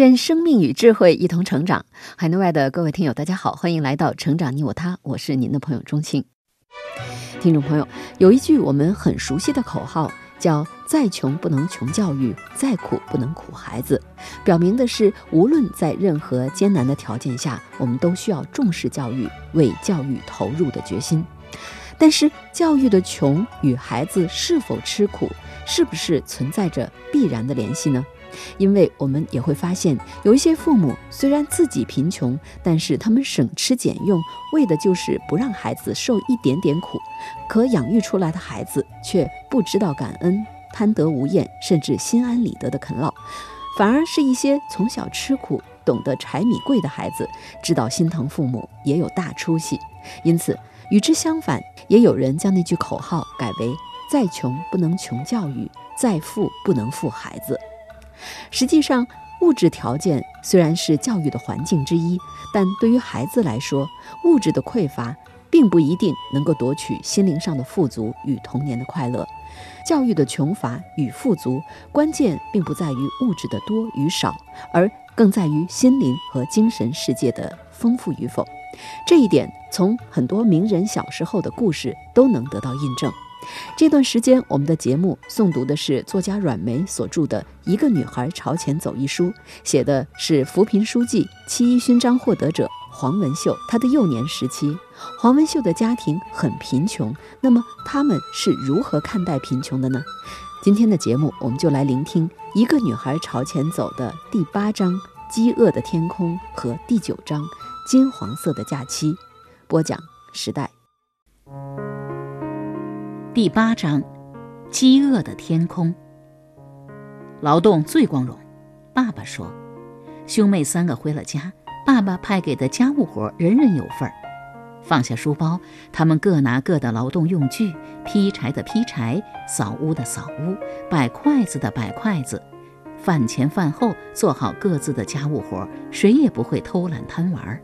愿生命与智慧一同成长。海内外的各位听友，大家好，欢迎来到《成长你我他》，我是您的朋友钟庆。听众朋友，有一句我们很熟悉的口号，叫“再穷不能穷教育，再苦不能苦孩子”，表明的是，无论在任何艰难的条件下，我们都需要重视教育，为教育投入的决心。但是，教育的穷与孩子是否吃苦，是不是存在着必然的联系呢？因为我们也会发现，有一些父母虽然自己贫穷，但是他们省吃俭用，为的就是不让孩子受一点点苦。可养育出来的孩子却不知道感恩、贪得无厌，甚至心安理得的啃老，反而是一些从小吃苦、懂得柴米贵的孩子，知道心疼父母，也有大出息。因此，与之相反，也有人将那句口号改为：“再穷不能穷教育，再富不能富孩子。”实际上，物质条件虽然是教育的环境之一，但对于孩子来说，物质的匮乏并不一定能够夺取心灵上的富足与童年的快乐。教育的穷乏与富足，关键并不在于物质的多与少，而更在于心灵和精神世界的丰富与否。这一点，从很多名人小时候的故事都能得到印证。这段时间，我们的节目诵读的是作家阮梅所著的《一个女孩朝前走》一书，写的是扶贫书记、七一勋章获得者黄文秀。她的幼年时期，黄文秀的家庭很贫穷，那么他们是如何看待贫穷的呢？今天的节目，我们就来聆听《一个女孩朝前走》的第八章《饥饿的天空》和第九章《金黄色的假期》，播讲时代。第八章，饥饿的天空。劳动最光荣，爸爸说。兄妹三个回了家，爸爸派给的家务活人人有份儿。放下书包，他们各拿各的劳动用具：劈柴的劈柴，扫屋的扫屋，摆筷子的摆筷子。饭前饭后做好各自的家务活，谁也不会偷懒贪玩儿。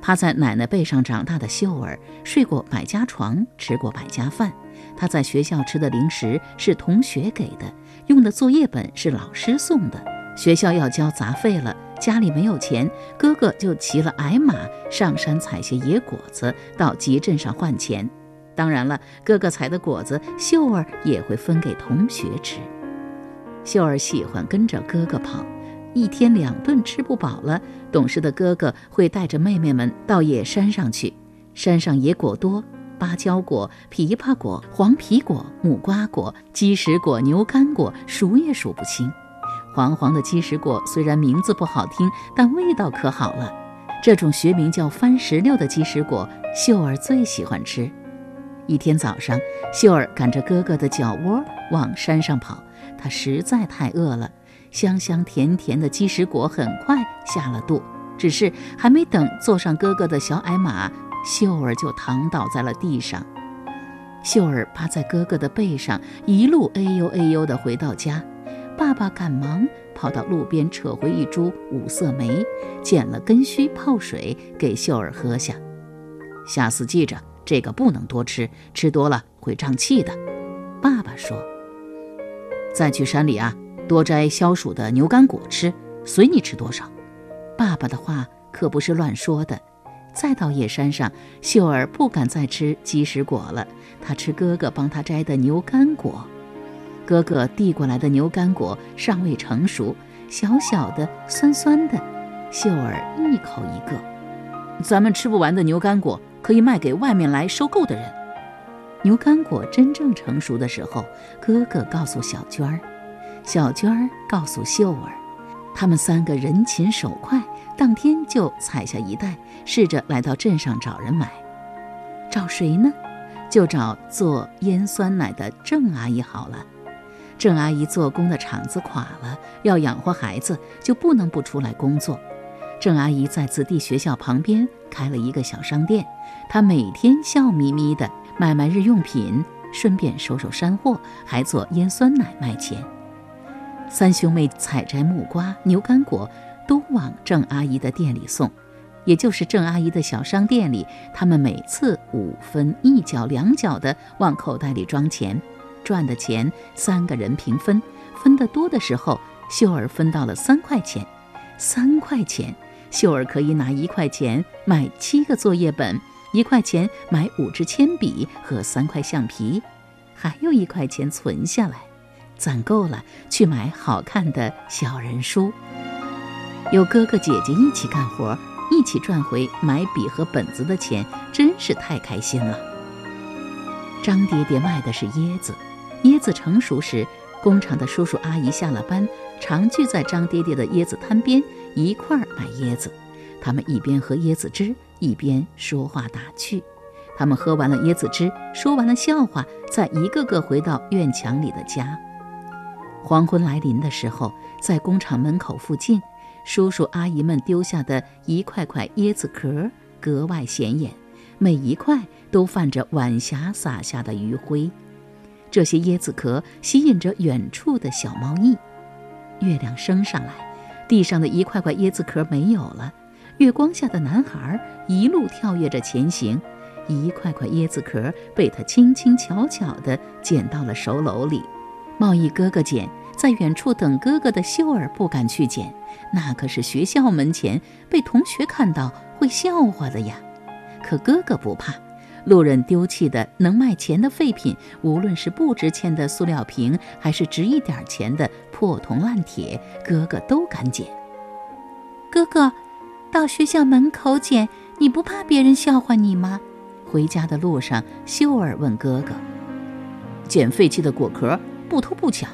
趴在奶奶背上长大的秀儿，睡过百家床，吃过百家饭。他在学校吃的零食是同学给的，用的作业本是老师送的。学校要交杂费了，家里没有钱，哥哥就骑了矮马上山采些野果子，到集镇上换钱。当然了，哥哥采的果子，秀儿也会分给同学吃。秀儿喜欢跟着哥哥跑，一天两顿吃不饱了，懂事的哥哥会带着妹妹们到野山上去，山上野果多。芭蕉果、枇杷果、黄皮果、木瓜果、鸡石果、牛肝果，数也数不清。黄黄的鸡石果虽然名字不好听，但味道可好了。这种学名叫番石榴的鸡石果，秀儿最喜欢吃。一天早上，秀儿赶着哥哥的脚窝往山上跑，她实在太饿了。香香甜甜的鸡食果很快下了肚，只是还没等坐上哥哥的小矮马。秀儿就躺倒在了地上，秀儿趴在哥哥的背上，一路哎呦哎呦的回到家。爸爸赶忙跑到路边扯回一株五色梅，剪了根须泡水给秀儿喝下。下次记着，这个不能多吃，吃多了会胀气的。爸爸说：“再去山里啊，多摘消暑的牛肝果吃，随你吃多少。”爸爸的话可不是乱说的。再到野山上，秀儿不敢再吃鸡食果了，她吃哥哥帮她摘的牛肝果。哥哥递过来的牛肝果尚未成熟，小小的、酸酸的，秀儿一口一个。咱们吃不完的牛肝果可以卖给外面来收购的人。牛肝果真正成熟的时候，哥哥告诉小娟儿，小娟儿告诉秀儿，他们三个人勤手快。当天就采下一袋，试着来到镇上找人买。找谁呢？就找做腌酸奶的郑阿姨好了。郑阿姨做工的厂子垮了，要养活孩子，就不能不出来工作。郑阿姨在子弟学校旁边开了一个小商店，她每天笑眯眯的卖卖日用品，顺便收收山货，还做腌酸奶卖钱。三兄妹采摘木瓜、牛干果，都往郑阿姨的店里送，也就是郑阿姨的小商店里，他们每次五分一角两角的往口袋里装钱。赚的钱三个人平分，分得多的时候，秀儿分到了三块钱。三块钱，秀儿可以拿一块钱买七个作业本，一块钱买五支铅笔和三块橡皮，还有一块钱存下来，攒够了去买好看的小人书。有哥哥姐姐一起干活，一起赚回买笔和本子的钱，真是太开心了。张爹爹卖的是椰子。椰子成熟时，工厂的叔叔阿姨下了班，常聚在张爹爹的椰子摊边一块儿买椰子。他们一边喝椰子汁，一边说话打趣。他们喝完了椰子汁，说完了笑话，再一个个回到院墙里的家。黄昏来临的时候，在工厂门口附近，叔叔阿姨们丢下的一块块椰子壳格外显眼，每一块都泛着晚霞洒下的余晖。这些椰子壳吸引着远处的小猫翼。月亮升上来，地上的一块块椰子壳没有了。月光下的男孩一路跳跃着前行，一块块椰子壳被他轻轻巧巧地捡到了手篓里。贸易哥哥捡，在远处等哥哥的秀儿不敢去捡，那可是学校门前，被同学看到会笑话的呀。可哥哥不怕。路人丢弃的能卖钱的废品，无论是不值钱的塑料瓶，还是值一点钱的破铜烂铁，哥哥都敢捡。哥哥，到学校门口捡，你不怕别人笑话你吗？回家的路上，秀儿问哥哥：“捡废弃的果壳，不偷不抢。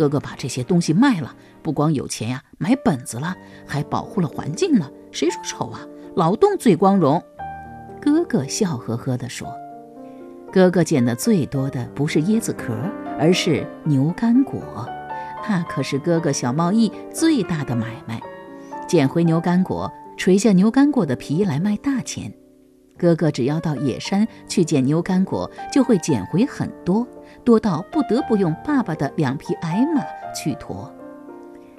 哥哥把这些东西卖了，不光有钱呀，买本子了，还保护了环境呢。谁说丑啊？劳动最光荣。”哥哥笑呵呵地说：“哥哥捡的最多的不是椰子壳，而是牛肝果，那可是哥哥小贸易最大的买卖。捡回牛肝果，垂下牛肝果的皮来卖大钱。哥哥只要到野山去捡牛肝果，就会捡回很多，多到不得不用爸爸的两匹矮马去驮。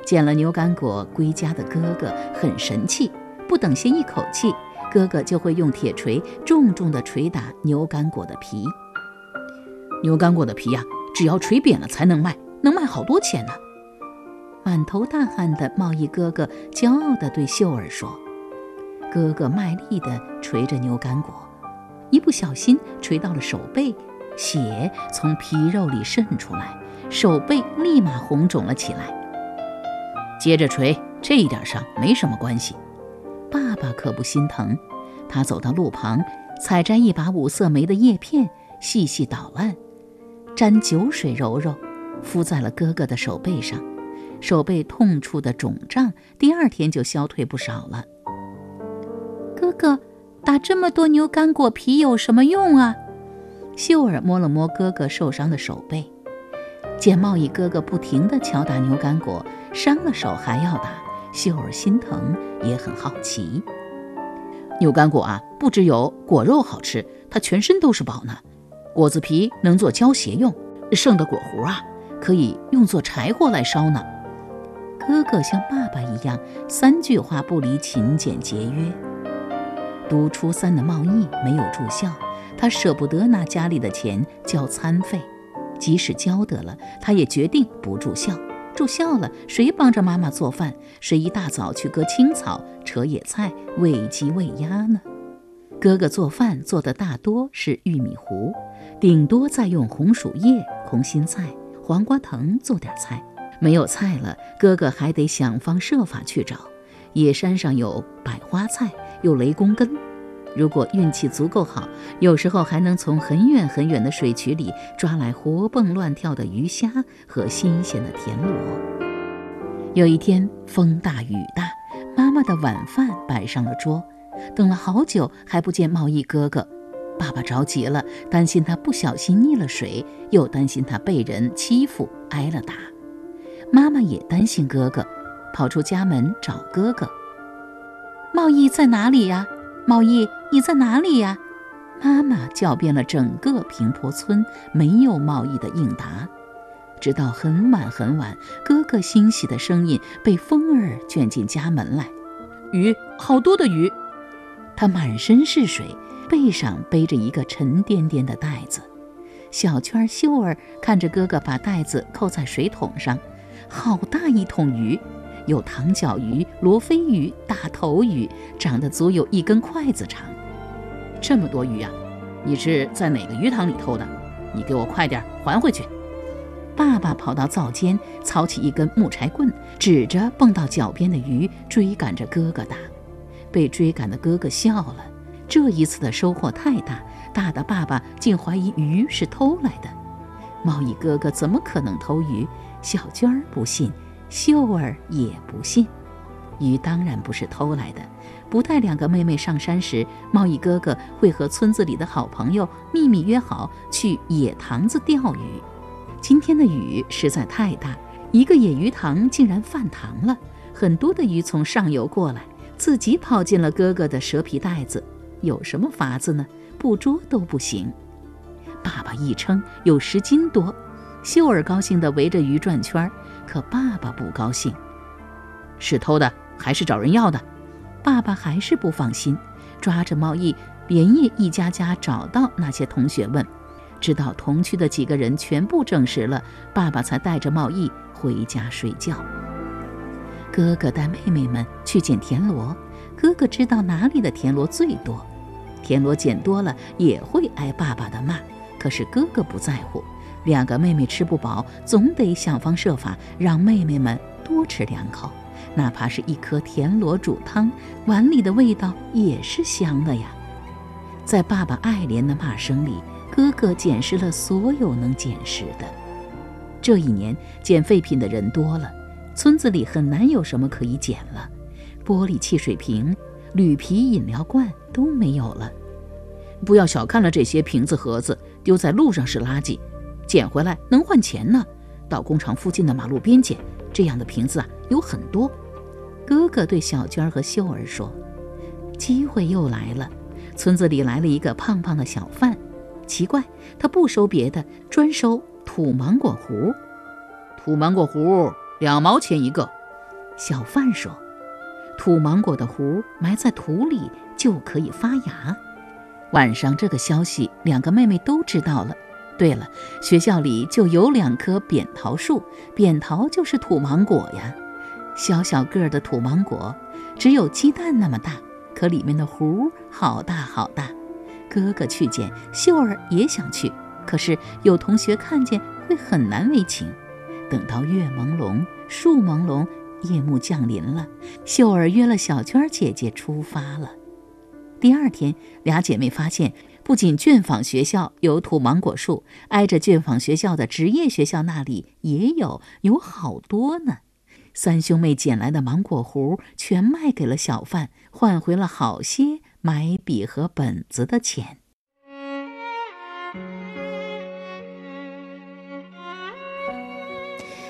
捡了牛肝果归家的哥哥很神气，不等歇一口气。”哥哥就会用铁锤重重地捶打牛肝果的皮。牛肝果的皮呀，只要捶扁了才能卖，能卖好多钱呢。满头大汗的贸易哥哥骄傲地对秀儿说：“哥哥卖力地捶着牛肝果，一不小心捶到了手背，血从皮肉里渗出来，手背立马红肿了起来。接着锤，这一点伤没什么关系。”爸爸可不心疼，他走到路旁，采摘一把五色梅的叶片，细细捣烂，沾酒水揉揉，敷在了哥哥的手背上。手背痛处的肿胀，第二天就消退不少了。哥哥，打这么多牛肝果皮有什么用啊？秀儿摸了摸哥哥受伤的手背，见贸易哥哥不停地敲打牛肝果，伤了手还要打。秀儿心疼，也很好奇。牛肝果啊，不只有果肉好吃，它全身都是宝呢。果子皮能做胶鞋用，剩的果核啊，可以用作柴火来烧呢。哥哥像爸爸一样，三句话不离勤俭节约。读初三的贸易没有住校，他舍不得拿家里的钱交餐费，即使交得了，他也决定不住校。住校了，谁帮着妈妈做饭？谁一大早去割青草、扯野菜、喂鸡喂鸭呢？哥哥做饭做的大多是玉米糊，顶多再用红薯叶、空心菜、黄瓜藤做点菜。没有菜了，哥哥还得想方设法去找。野山上有百花菜，有雷公根。如果运气足够好，有时候还能从很远很远的水渠里抓来活蹦乱跳的鱼虾和新鲜的田螺。有一天风大雨大，妈妈的晚饭摆上了桌，等了好久还不见贸易哥哥，爸爸着急了，担心他不小心溺了水，又担心他被人欺负挨了打。妈妈也担心哥哥，跑出家门找哥哥。茂义在哪里呀？茂义，你在哪里呀？妈妈叫遍了整个平坡村，没有贸易的应答。直到很晚很晚，哥哥欣喜的声音被风儿卷进家门来。鱼，好多的鱼！他满身是水，背上背着一个沉甸甸的袋子。小娟、秀儿看着哥哥把袋子扣在水桶上，好大一桶鱼，有糖角鱼、罗非鱼、大头鱼，长得足有一根筷子长。这么多鱼啊！你是在哪个鱼塘里偷的？你给我快点还回去！爸爸跑到灶间，操起一根木柴棍，指着蹦到脚边的鱼，追赶着哥哥打。被追赶的哥哥笑了。这一次的收获太大，大的爸爸竟怀疑鱼是偷来的。贸易哥哥怎么可能偷鱼？小娟儿不信，秀儿也不信。鱼当然不是偷来的。不带两个妹妹上山时，茂义哥哥会和村子里的好朋友秘密约好去野塘子钓鱼。今天的雨实在太大，一个野鱼塘竟然泛塘了，很多的鱼从上游过来，自己跑进了哥哥的蛇皮袋子。有什么法子呢？不捉都不行。爸爸一称有十斤多，秀儿高兴地围着鱼转圈，可爸爸不高兴。是偷的还是找人要的？爸爸还是不放心，抓着茂义，连夜一家家找到那些同学问。直到同区的几个人全部证实了，爸爸才带着茂义回家睡觉。哥哥带妹妹们去捡田螺，哥哥知道哪里的田螺最多，田螺捡多了也会挨爸爸的骂，可是哥哥不在乎。两个妹妹吃不饱，总得想方设法让妹妹们多吃两口，哪怕是一颗田螺煮汤，碗里的味道也是香的呀。在爸爸爱怜的骂声里。哥哥捡拾了所有能捡拾的。这一年捡废品的人多了，村子里很难有什么可以捡了。玻璃汽水瓶、铝皮饮料罐都没有了。不要小看了这些瓶子盒子，丢在路上是垃圾，捡回来能换钱呢。到工厂附近的马路边捡，这样的瓶子啊有很多。哥哥对小娟和秀儿说：“机会又来了，村子里来了一个胖胖的小贩。”奇怪，他不收别的，专收土芒果核。土芒果核两毛钱一个。小贩说：“土芒果的核埋在土里就可以发芽。”晚上，这个消息两个妹妹都知道了。对了，学校里就有两棵扁桃树，扁桃就是土芒果呀。小小个儿的土芒果，只有鸡蛋那么大，可里面的核好大好大。哥哥去捡，秀儿也想去，可是有同学看见会很难为情。等到月朦胧，树朦胧，夜幕降临了，秀儿约了小娟姐姐出发了。第二天，俩姐妹发现，不仅卷坊学校有土芒果树，挨着卷坊学校的职业学校那里也有，有好多呢。三兄妹捡来的芒果核全卖给了小贩，换回了好些。买笔和本子的钱。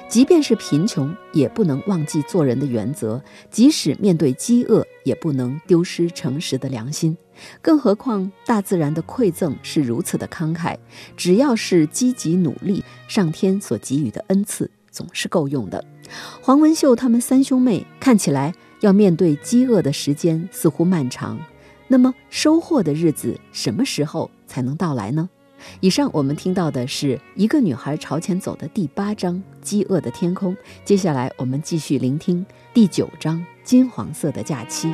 即便是贫穷，也不能忘记做人的原则；即使面对饥饿，也不能丢失诚实的良心。更何况，大自然的馈赠是如此的慷慨，只要是积极努力，上天所给予的恩赐总是够用的。黄文秀他们三兄妹看起来要面对饥饿的时间似乎漫长。那么收获的日子什么时候才能到来呢？以上我们听到的是一个女孩朝前走的第八章《饥饿的天空》。接下来我们继续聆听第九章《金黄色的假期》。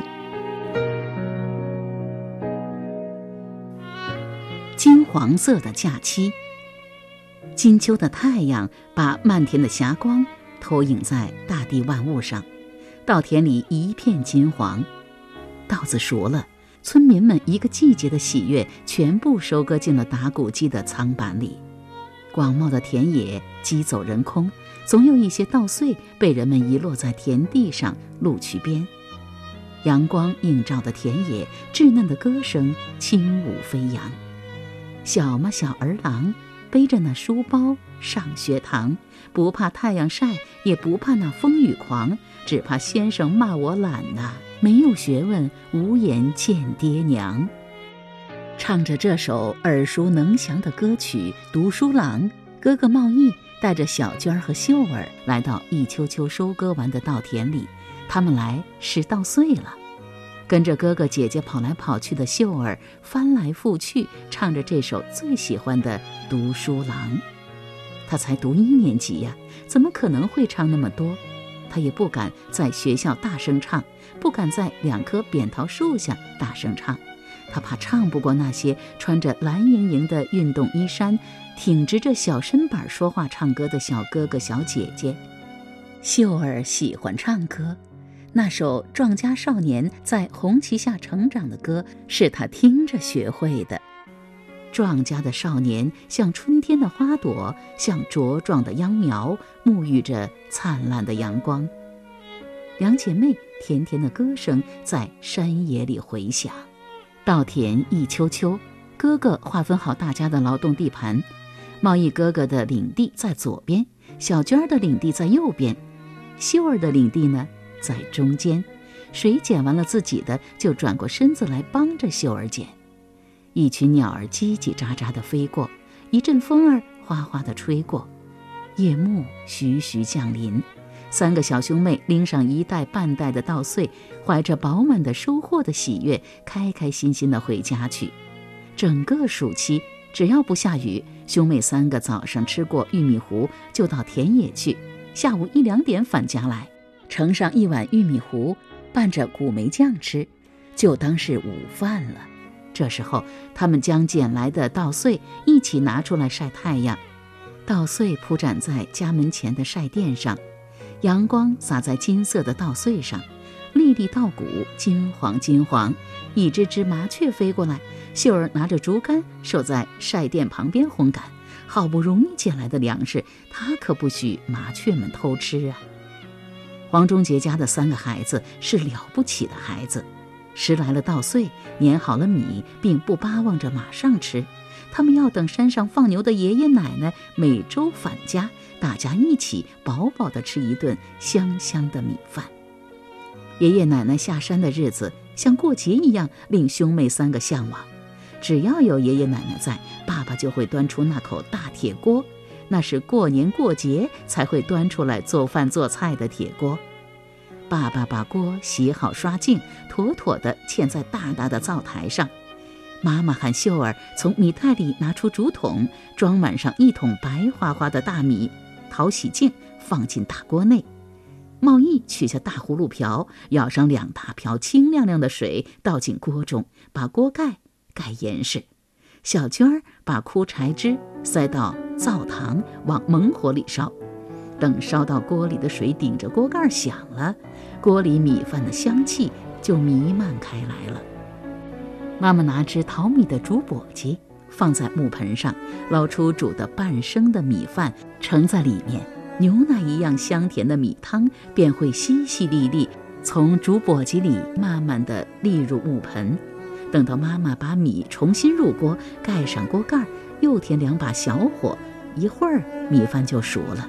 金黄色的假期，金秋的太阳把漫天的霞光投影在大地万物上，稻田里一片金黄，稻子熟了。村民们一个季节的喜悦全部收割进了打谷机的仓板里，广袤的田野机走人空，总有一些稻穗被人们遗落在田地上、路渠边。阳光映照的田野，稚嫩的歌声轻舞飞扬，小嘛小儿郎，背着那书包上学堂，不怕太阳晒，也不怕那风雨狂，只怕先生骂我懒呐，没有学问，无颜见爹娘。唱着这首耳熟能详的歌曲《读书郎》，哥哥茂义带着小娟儿和秀儿来到一秋秋收割完的稻田里，他们来拾稻穗了。跟着哥哥姐姐跑来跑去的秀儿翻来覆去唱着这首最喜欢的《读书郎》。他才读一年级呀，怎么可能会唱那么多？他也不敢在学校大声唱，不敢在两棵扁桃树下大声唱。他怕唱不过那些穿着蓝莹莹的运动衣衫、挺直着小身板说话唱歌的小哥哥小姐姐。秀儿喜欢唱歌，那首《壮家少年在红旗下成长》的歌是他听着学会的。壮家的少年像春天的花朵，像茁壮的秧苗，沐浴着灿烂的阳光。两姐妹甜甜的歌声在山野里回响。稻田一秋秋，哥哥划分好大家的劳动地盘。贸易哥哥的领地在左边，小娟儿的领地在右边，秀儿的领地呢在中间。谁捡完了自己的，就转过身子来帮着秀儿捡。一群鸟儿叽叽喳喳地飞过，一阵风儿哗哗地吹过，夜幕徐徐降临。三个小兄妹拎上一袋半袋的稻穗，怀着饱满的收获的喜悦，开开心心地回家去。整个暑期，只要不下雨，兄妹三个早上吃过玉米糊，就到田野去；下午一两点返家来，盛上一碗玉米糊，拌着古梅酱吃，就当是午饭了。这时候，他们将捡来的稻穗一起拿出来晒太阳，稻穗铺展在家门前的晒垫上。阳光洒在金色的稻穗上，粒粒稻谷金黄金黄。一只只麻雀飞过来，秀儿拿着竹竿守在晒垫旁边烘干。好不容易捡来的粮食，他可不许麻雀们偷吃啊！黄忠杰家的三个孩子是了不起的孩子，拾来了稻穗，碾好了米，并不巴望着马上吃。他们要等山上放牛的爷爷奶奶每周返家。大家一起饱饱地吃一顿香香的米饭。爷爷奶奶下山的日子像过节一样，令兄妹三个向往。只要有爷爷奶奶在，爸爸就会端出那口大铁锅，那是过年过节才会端出来做饭做菜的铁锅。爸爸把锅洗好刷净，妥妥地嵌在大大的灶台上。妈妈喊秀儿从米袋里拿出竹筒，装满上一桶白花花的大米。淘洗净，放进大锅内。茂义取下大葫芦瓢，舀上两大瓢清亮亮的水，倒进锅中，把锅盖盖严实。小娟儿把枯柴枝塞到灶膛，往猛火里烧。等烧到锅里的水顶着锅盖响了，锅里米饭的香气就弥漫开来了。妈妈拿只淘米的竹簸箕。放在木盆上，捞出煮的半生的米饭，盛在里面，牛奶一样香甜的米汤便会淅淅沥沥从竹簸箕里慢慢地沥入木盆。等到妈妈把米重新入锅，盖上锅盖，又添两把小火，一会儿米饭就熟了。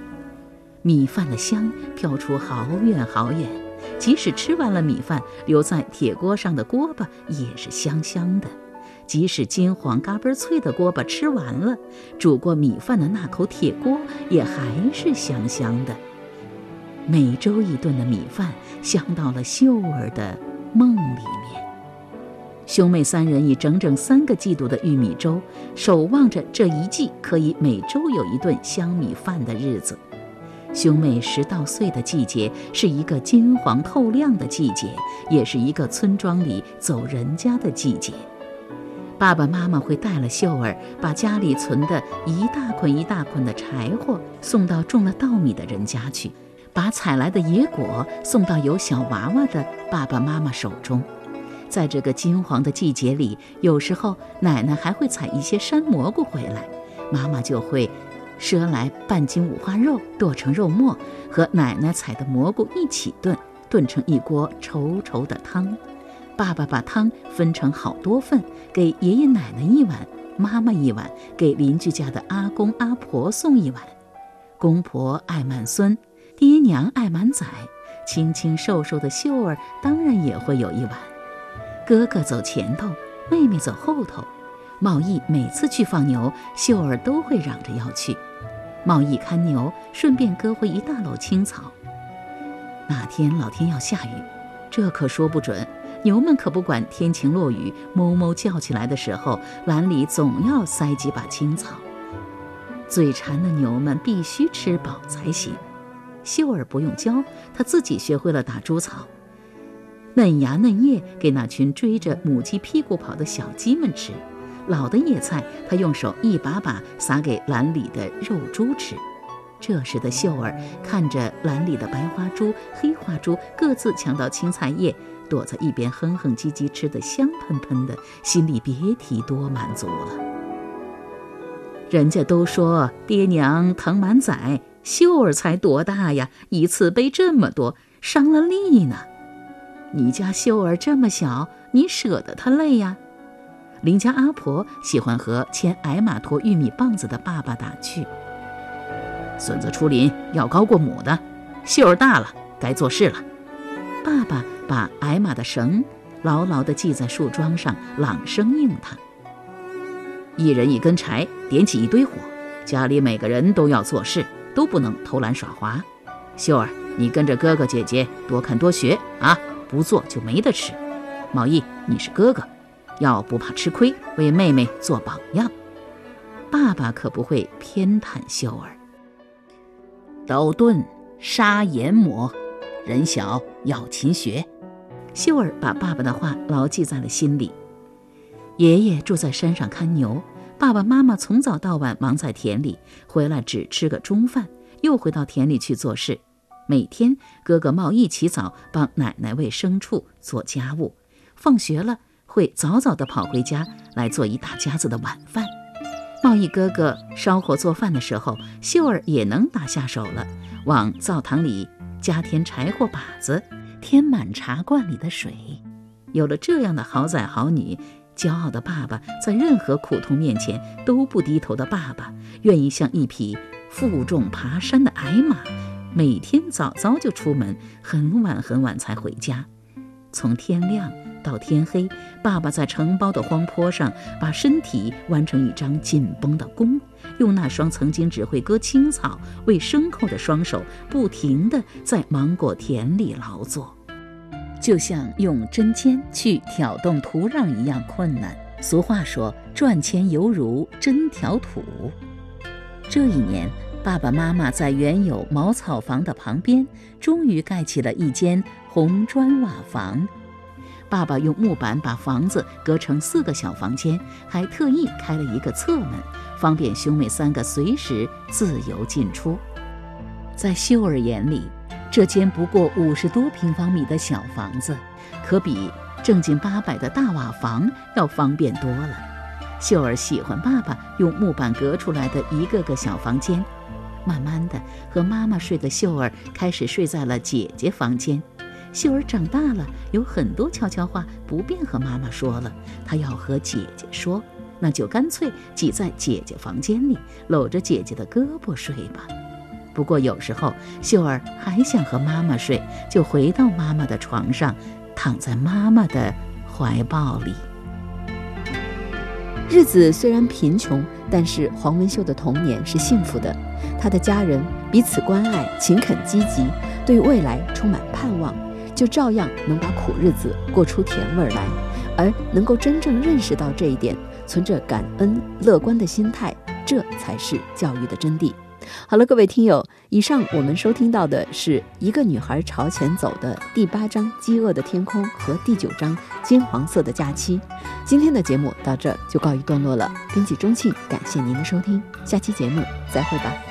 米饭的香飘出好远好远，即使吃完了米饭，留在铁锅上的锅巴也是香香的。即使金黄嘎嘣脆的锅巴吃完了，煮过米饭的那口铁锅也还是香香的。每周一顿的米饭，香到了秀儿的梦里面。兄妹三人以整整三个季度的玉米粥，守望着这一季可以每周有一顿香米饭的日子。兄妹拾稻穗的季节，是一个金黄透亮的季节，也是一个村庄里走人家的季节。爸爸妈妈会带了秀儿，把家里存的一大捆一大捆的柴火送到种了稻米的人家去，把采来的野果送到有小娃娃的爸爸妈妈手中。在这个金黄的季节里，有时候奶奶还会采一些山蘑菇回来，妈妈就会赊来半斤五花肉，剁成肉末，和奶奶采的蘑菇一起炖，炖成一锅稠稠的汤。爸爸把汤分成好多份，给爷爷奶奶一碗，妈妈一碗，给邻居家的阿公阿婆送一碗。公婆爱满孙，爹娘爱满仔，清清瘦瘦的秀儿当然也会有一碗。哥哥走前头，妹妹走后头。茂义每次去放牛，秀儿都会嚷着要去。茂义看牛，顺便割回一大篓青草。那天老天要下雨，这可说不准。牛们可不管天晴落雨，哞哞叫起来的时候，篮里总要塞几把青草。嘴馋的牛们必须吃饱才行。秀儿不用教，她自己学会了打猪草，嫩芽嫩叶给那群追着母鸡屁股跑的小鸡们吃。老的野菜，他用手一把把撒给篮里的肉猪吃。这时的秀儿看着篮里的白花猪、黑花猪各自抢到青菜叶，躲在一边哼哼唧唧，吃得香喷喷的，心里别提多满足了。人家都说爹娘疼满载，秀儿才多大呀，一次背这么多，伤了力呢。你家秀儿这么小，你舍得她累呀？邻家阿婆喜欢和牵矮马驮玉米棒子的爸爸打趣：“孙子出林要高过母的，秀儿大了该做事了。”爸爸把矮马的绳牢牢地系在树桩上，朗声应他：“一人一根柴，点起一堆火。家里每个人都要做事，都不能偷懒耍滑。秀儿，你跟着哥哥姐姐多看多学啊，不做就没得吃。茂义，你是哥哥。”要不怕吃亏，为妹妹做榜样。爸爸可不会偏袒秀儿。刀钝杀研磨，人小要勤学。秀儿把爸爸的话牢记在了心里。爷爷住在山上看牛，爸爸妈妈从早到晚忙在田里，回来只吃个中饭，又回到田里去做事。每天哥哥茂义起早帮奶奶喂牲畜、做家务，放学了。会早早地跑回家来做一大家子的晚饭。茂义哥哥烧火做饭的时候，秀儿也能打下手了，往灶堂里加添柴火把子，添满茶罐里的水。有了这样的好仔好女，骄傲的爸爸在任何苦痛面前都不低头的爸爸，愿意像一匹负重爬山的矮马，每天早早就出门，很晚很晚才回家，从天亮。到天黑，爸爸在承包的荒坡上把身体弯成一张紧绷的弓，用那双曾经只会割青草、喂牲口的双手，不停地在芒果田里劳作，就像用针尖去挑动土壤一样困难。俗话说：“赚钱犹如针挑土。”这一年，爸爸妈妈在原有茅草房的旁边，终于盖起了一间红砖瓦房。爸爸用木板把房子隔成四个小房间，还特意开了一个侧门，方便兄妹三个随时自由进出。在秀儿眼里，这间不过五十多平方米的小房子，可比正经八百的大瓦房要方便多了。秀儿喜欢爸爸用木板隔出来的一个个小房间。慢慢的，和妈妈睡的秀儿开始睡在了姐姐房间。秀儿长大了，有很多悄悄话不便和妈妈说了，她要和姐姐说，那就干脆挤在姐姐房间里，搂着姐姐的胳膊睡吧。不过有时候秀儿还想和妈妈睡，就回到妈妈的床上，躺在妈妈的怀抱里。日子虽然贫穷，但是黄文秀的童年是幸福的，他的家人彼此关爱，勤恳积极，对未来充满盼望。就照样能把苦日子过出甜味儿来，而能够真正认识到这一点，存着感恩乐观的心态，这才是教育的真谛。好了，各位听友，以上我们收听到的是一个女孩朝前走的第八章《饥饿的天空》和第九章《金黄色的假期》。今天的节目到这就告一段落了。编辑钟庆，感谢您的收听，下期节目再会吧。